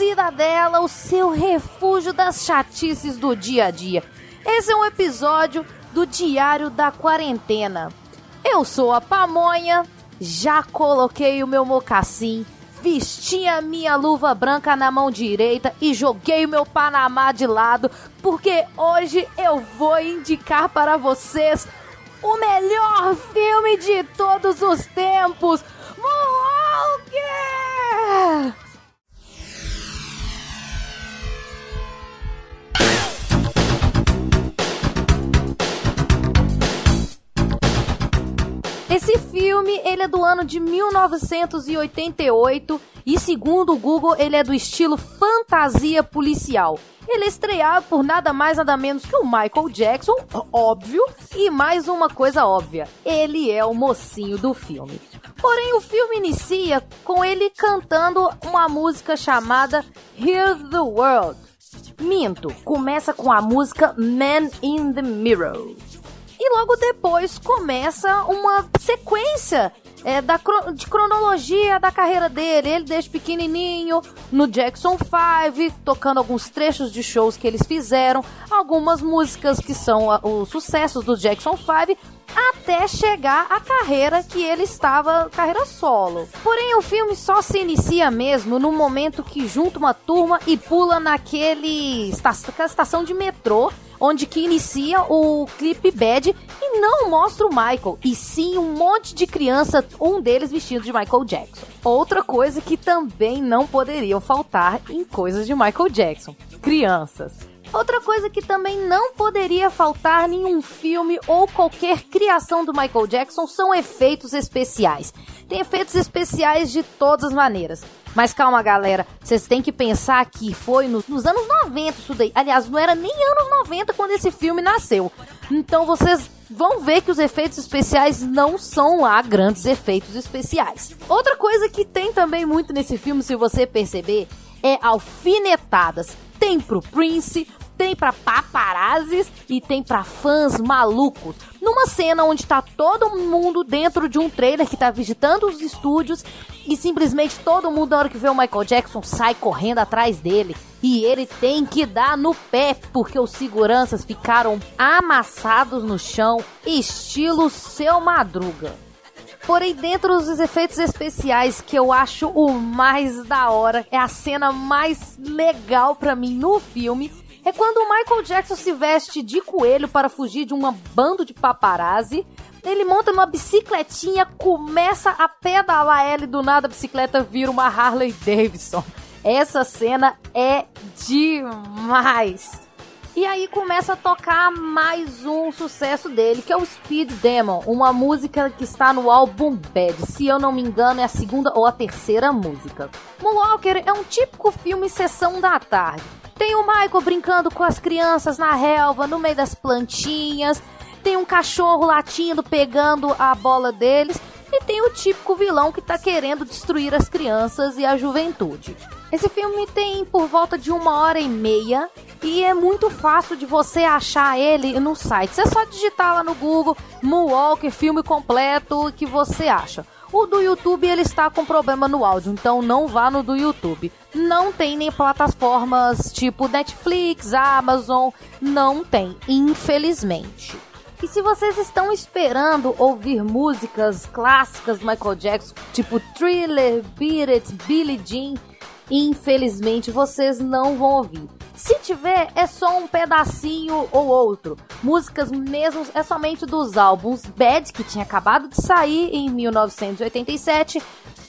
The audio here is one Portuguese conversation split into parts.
Cidadela, o seu refúgio das chatices do dia a dia. Esse é um episódio do Diário da Quarentena. Eu sou a Pamonha, já coloquei o meu mocassim, vesti a minha luva branca na mão direita e joguei o meu Panamá de lado, porque hoje eu vou indicar para vocês o melhor filme de todos os tempos, ele é do ano de 1988 e segundo o Google, ele é do estilo fantasia policial. Ele é estreado por nada mais nada menos que o Michael Jackson, óbvio, e mais uma coisa óbvia, ele é o mocinho do filme. Porém, o filme inicia com ele cantando uma música chamada Hear the World. Minto, começa com a música Man in the Mirror. E logo depois começa uma sequência é, da, de cronologia da carreira dele. Ele desde pequenininho, no Jackson 5, tocando alguns trechos de shows que eles fizeram, algumas músicas que são os sucessos do Jackson 5, até chegar à carreira que ele estava, carreira solo. Porém, o filme só se inicia mesmo no momento que junta uma turma e pula naquele estação de metrô onde que inicia o clipe Bad e não mostra o Michael, e sim um monte de criança, um deles vestido de Michael Jackson. Outra coisa que também não poderiam faltar em coisas de Michael Jackson: crianças. Outra coisa que também não poderia faltar em um filme ou qualquer criação do Michael Jackson são efeitos especiais. Tem efeitos especiais de todas as maneiras. Mas calma, galera, vocês têm que pensar que foi no, nos anos 90 isso daí. Aliás, não era nem anos 90 quando esse filme nasceu. Então vocês vão ver que os efeitos especiais não são lá grandes efeitos especiais. Outra coisa que tem também muito nesse filme, se você perceber, é alfinetadas. Tem pro Prince, tem para paparazzis e tem para fãs malucos. Numa cena onde tá todo mundo dentro de um trailer que tá visitando os estúdios e simplesmente todo mundo na hora que vê o Michael Jackson sai correndo atrás dele e ele tem que dar no pé porque os seguranças ficaram amassados no chão, estilo seu Madruga. Porém, dentro dos efeitos especiais que eu acho o mais da hora, é a cena mais legal para mim no filme, é quando Michael Jackson se veste de coelho para fugir de um bando de paparazzi. Ele monta numa bicicletinha, começa a pedalar ela e do nada a bicicleta vira uma Harley Davidson. Essa cena é demais. E aí começa a tocar mais um sucesso dele, que é o Speed Demon, uma música que está no álbum Bad. Se eu não me engano, é a segunda ou a terceira música. Moonwalker é um típico filme sessão da tarde. Tem o Michael brincando com as crianças na relva, no meio das plantinhas. Tem um cachorro latindo, pegando a bola deles. E tem o típico vilão que tá querendo destruir as crianças e a juventude. Esse filme tem por volta de uma hora e meia e é muito fácil de você achar ele no site. Você é só digitar lá no Google Moonwalker filme completo que você acha. O do YouTube ele está com problema no áudio, então não vá no do YouTube. Não tem nem plataformas tipo Netflix, Amazon, não tem, infelizmente. E se vocês estão esperando ouvir músicas clássicas do Michael Jackson, tipo Thriller, Beat It, Billie Jean, infelizmente vocês não vão ouvir. Se tiver, é só um pedacinho ou outro. Músicas mesmo é somente dos álbuns Bad, que tinha acabado de sair em 1987,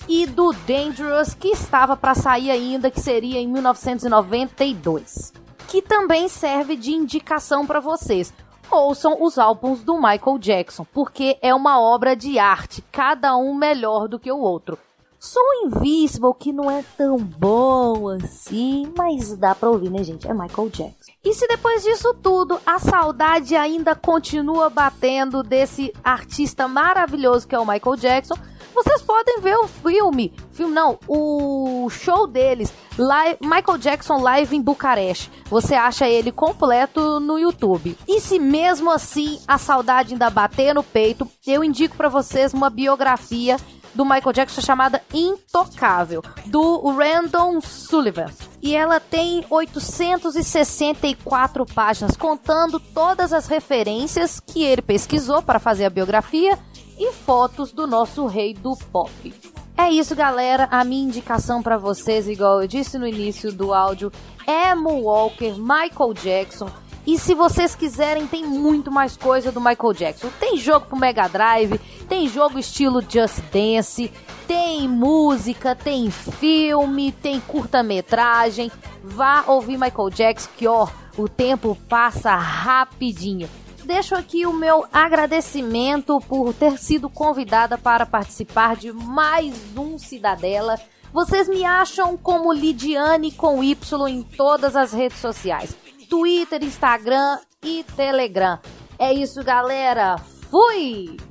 e do Dangerous, que estava para sair ainda, que seria em 1992. Que também serve de indicação para vocês. Ouçam os álbuns do Michael Jackson, porque é uma obra de arte, cada um melhor do que o outro. Som Invisible, que não é tão bom assim, mas dá pra ouvir, né, gente? É Michael Jackson. E se depois disso tudo a saudade ainda continua batendo desse artista maravilhoso que é o Michael Jackson, vocês podem ver o filme, filme não, o show deles, live, Michael Jackson Live em Bucareste. Você acha ele completo no YouTube. E se mesmo assim a saudade ainda bater no peito, eu indico para vocês uma biografia do Michael Jackson chamada Intocável, do Random Sullivan. E ela tem 864 páginas, contando todas as referências que ele pesquisou para fazer a biografia e fotos do nosso rei do pop. É isso, galera. A minha indicação para vocês, igual eu disse no início do áudio, é Walker, Michael Jackson. E se vocês quiserem, tem muito mais coisa do Michael Jackson. Tem jogo pro Mega Drive, tem jogo estilo Just Dance, tem música, tem filme, tem curta-metragem. Vá ouvir Michael Jackson que ó, o tempo passa rapidinho deixo aqui o meu agradecimento por ter sido convidada para participar de mais um Cidadela. Vocês me acham como Lidiane com Y em todas as redes sociais: Twitter, Instagram e Telegram. É isso, galera. Fui!